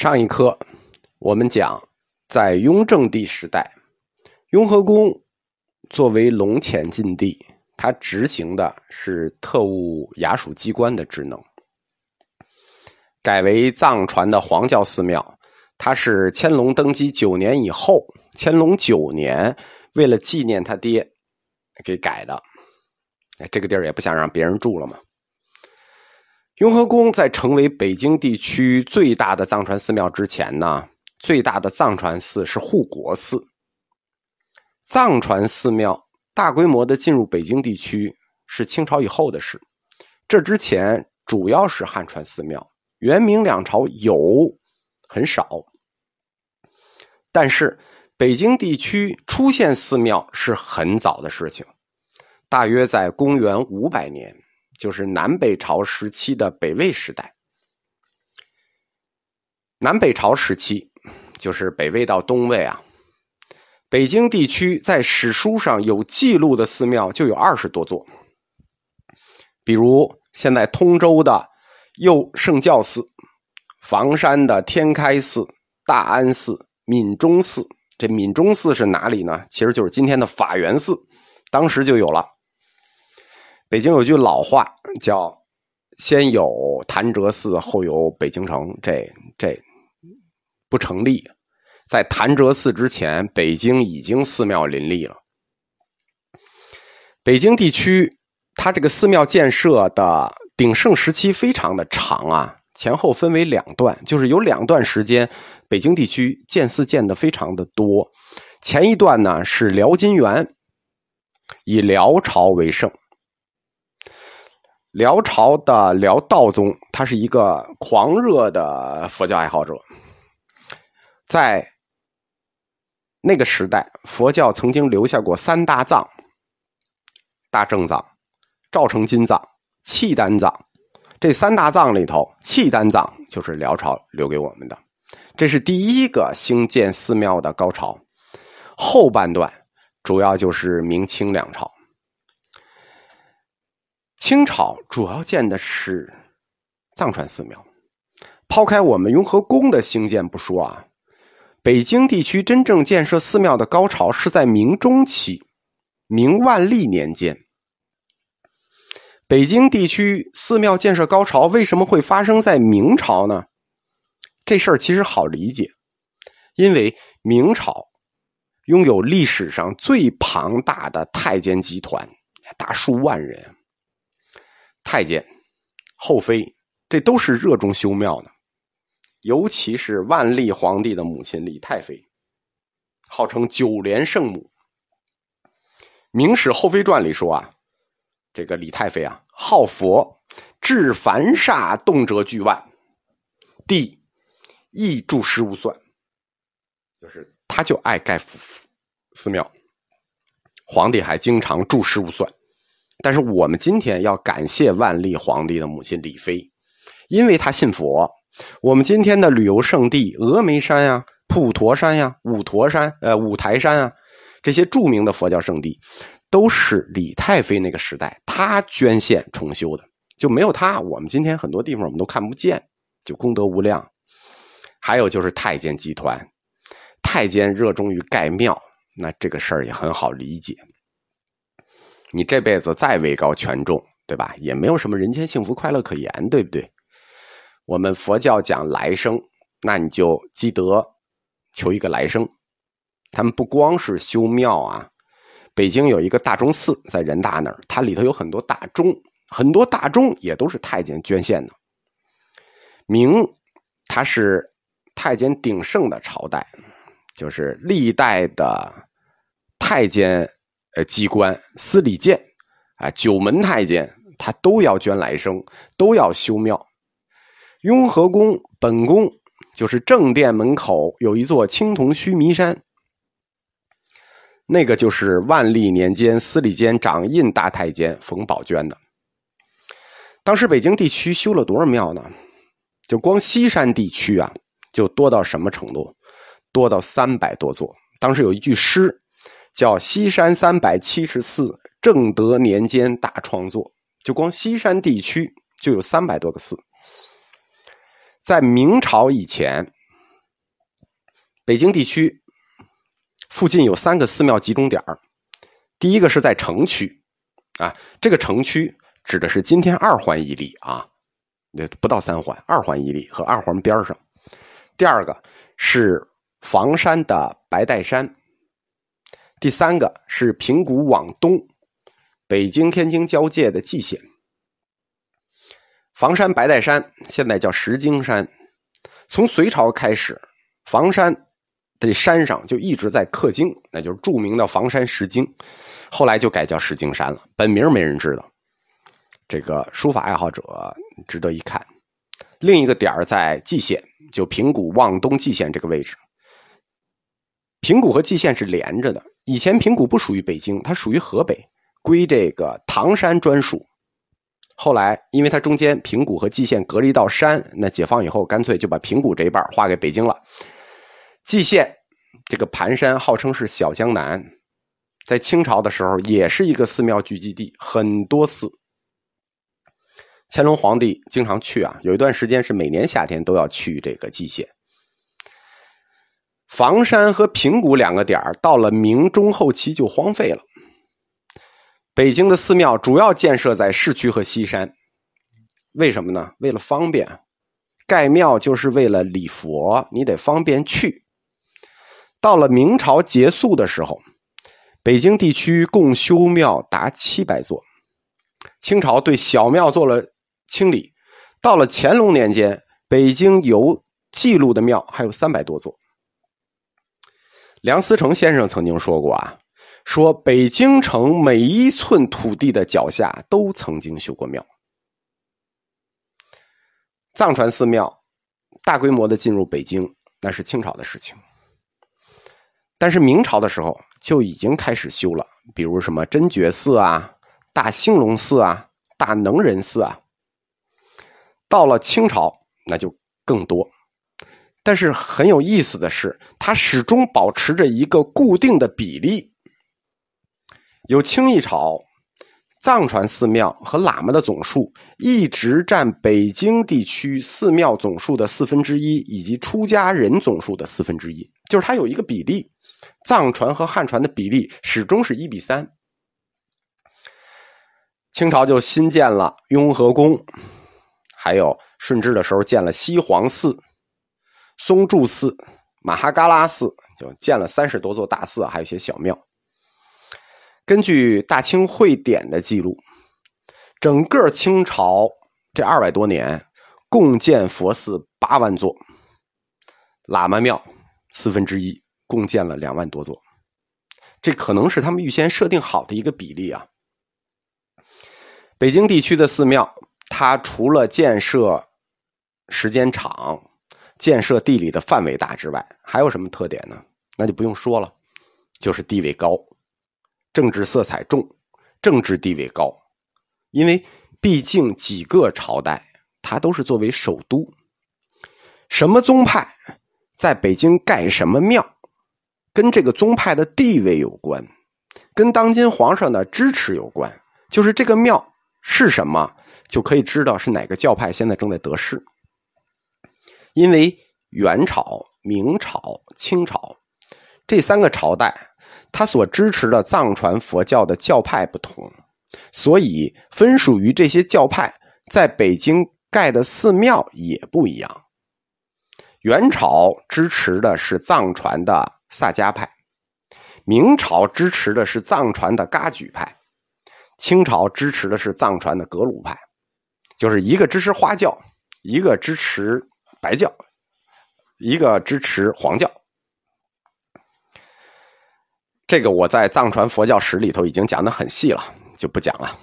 上一课我们讲，在雍正帝时代，雍和宫作为龙潜禁地，它执行的是特务衙署机关的职能，改为藏传的黄教寺庙。它是乾隆登基九年以后，乾隆九年为了纪念他爹给改的。这个地儿也不想让别人住了嘛。雍和宫在成为北京地区最大的藏传寺庙之前呢，最大的藏传寺是护国寺。藏传寺庙大规模的进入北京地区是清朝以后的事，这之前主要是汉传寺庙，元明两朝有很少。但是北京地区出现寺庙是很早的事情，大约在公元五百年。就是南北朝时期的北魏时代，南北朝时期就是北魏到东魏啊。北京地区在史书上有记录的寺庙就有二十多座，比如现在通州的佑圣教寺、房山的天开寺、大安寺、闽中寺。这闽中寺是哪里呢？其实就是今天的法源寺，当时就有了。北京有句老话叫“先有潭柘寺，后有北京城”，这这不成立。在潭柘寺之前，北京已经寺庙林立了。北京地区，它这个寺庙建设的鼎盛时期非常的长啊，前后分为两段，就是有两段时间，北京地区建寺建的非常的多。前一段呢是辽金元，以辽朝为盛。辽朝的辽道宗，他是一个狂热的佛教爱好者。在那个时代，佛教曾经留下过三大藏：大正藏、赵成金藏、契丹藏。这三大藏里头，契丹藏就是辽朝留给我们的。这是第一个兴建寺庙的高潮。后半段主要就是明清两朝。清朝主要建的是藏传寺庙，抛开我们雍和宫的兴建不说啊，北京地区真正建设寺庙的高潮是在明中期，明万历年间。北京地区寺庙建设高潮为什么会发生在明朝呢？这事儿其实好理解，因为明朝拥有历史上最庞大的太监集团，达数万人。太监、后妃，这都是热衷修庙的，尤其是万历皇帝的母亲李太妃，号称九莲圣母。《明史后妃传》里说啊，这个李太妃啊，好佛，至凡煞动辄巨万，帝亦著实无算，就是他就爱盖寺庙，皇帝还经常著实无算。但是我们今天要感谢万历皇帝的母亲李妃，因为她信佛。我们今天的旅游胜地峨眉山呀、普陀山呀、五陀山、呃五台山啊，这些著名的佛教圣地，都是李太妃那个时代她捐献重修的。就没有她，我们今天很多地方我们都看不见，就功德无量。还有就是太监集团，太监热衷于盖庙，那这个事儿也很好理解。你这辈子再位高权重，对吧？也没有什么人间幸福快乐可言，对不对？我们佛教讲来生，那你就积德，求一个来生。他们不光是修庙啊，北京有一个大钟寺，在人大那儿，它里头有很多大钟，很多大钟也都是太监捐献的。明，它是太监鼎盛的朝代，就是历代的太监。呃，机关司礼监，啊，九门太监，他都要捐来生，都要修庙。雍和宫本宫就是正殿门口有一座青铜须弥山，那个就是万历年间司礼监掌印大太监冯宝捐的。当时北京地区修了多少庙呢？就光西山地区啊，就多到什么程度？多到三百多座。当时有一句诗。叫西山三百七十寺，正德年间大创作。就光西山地区就有三百多个寺。在明朝以前，北京地区附近有三个寺庙集中点第一个是在城区，啊，这个城区指的是今天二环以里啊，那不到三环，二环以里和二环边上。第二个是房山的白岱山，第三个是平谷往东，北京天津交界的蓟县。房山白岱山现在叫石经山，从隋朝开始，房山。这山上就一直在刻经，那就是著名的房山石经，后来就改叫石经山了。本名没人知道，这个书法爱好者值得一看。另一个点在蓟县，就平谷望东蓟县这个位置。平谷和蓟县是连着的。以前平谷不属于北京，它属于河北，归这个唐山专属。后来因为它中间平谷和蓟县隔了一道山，那解放以后干脆就把平谷这一半划给北京了。蓟县这个盘山号称是小江南，在清朝的时候也是一个寺庙聚集地，很多寺。乾隆皇帝经常去啊，有一段时间是每年夏天都要去这个蓟县。房山和平谷两个点到了明中后期就荒废了。北京的寺庙主要建设在市区和西山，为什么呢？为了方便，盖庙就是为了礼佛，你得方便去。到了明朝结束的时候，北京地区共修庙达七百座。清朝对小庙做了清理。到了乾隆年间，北京有记录的庙还有三百多座。梁思成先生曾经说过啊，说北京城每一寸土地的脚下都曾经修过庙。藏传寺庙大规模的进入北京，那是清朝的事情。但是明朝的时候就已经开始修了，比如什么真觉寺啊、大兴隆寺啊、大能仁寺啊。到了清朝那就更多，但是很有意思的是，它始终保持着一个固定的比例。有清一朝，藏传寺庙和喇嘛的总数一直占北京地区寺庙总数的四分之一，以及出家人总数的四分之一，就是它有一个比例。藏传和汉传的比例始终是一比三。清朝就新建了雍和宫，还有顺治的时候建了西黄寺、松柱寺、马哈嘎拉寺，就建了三十多座大寺，还有一些小庙。根据《大清会典》的记录，整个清朝这二百多年，共建佛寺八万座，喇嘛庙四分之一。共建了两万多座，这可能是他们预先设定好的一个比例啊。北京地区的寺庙，它除了建设时间长、建设地理的范围大之外，还有什么特点呢？那就不用说了，就是地位高，政治色彩重，政治地位高。因为毕竟几个朝代，它都是作为首都，什么宗派在北京盖什么庙。跟这个宗派的地位有关，跟当今皇上的支持有关。就是这个庙是什么，就可以知道是哪个教派现在正在得势。因为元朝、明朝、清朝这三个朝代，他所支持的藏传佛教的教派不同，所以分属于这些教派在北京盖的寺庙也不一样。元朝支持的是藏传的。萨迦派，明朝支持的是藏传的噶举派，清朝支持的是藏传的格鲁派，就是一个支持花教，一个支持白教，一个支持黄教。这个我在藏传佛教史里头已经讲的很细了，就不讲了。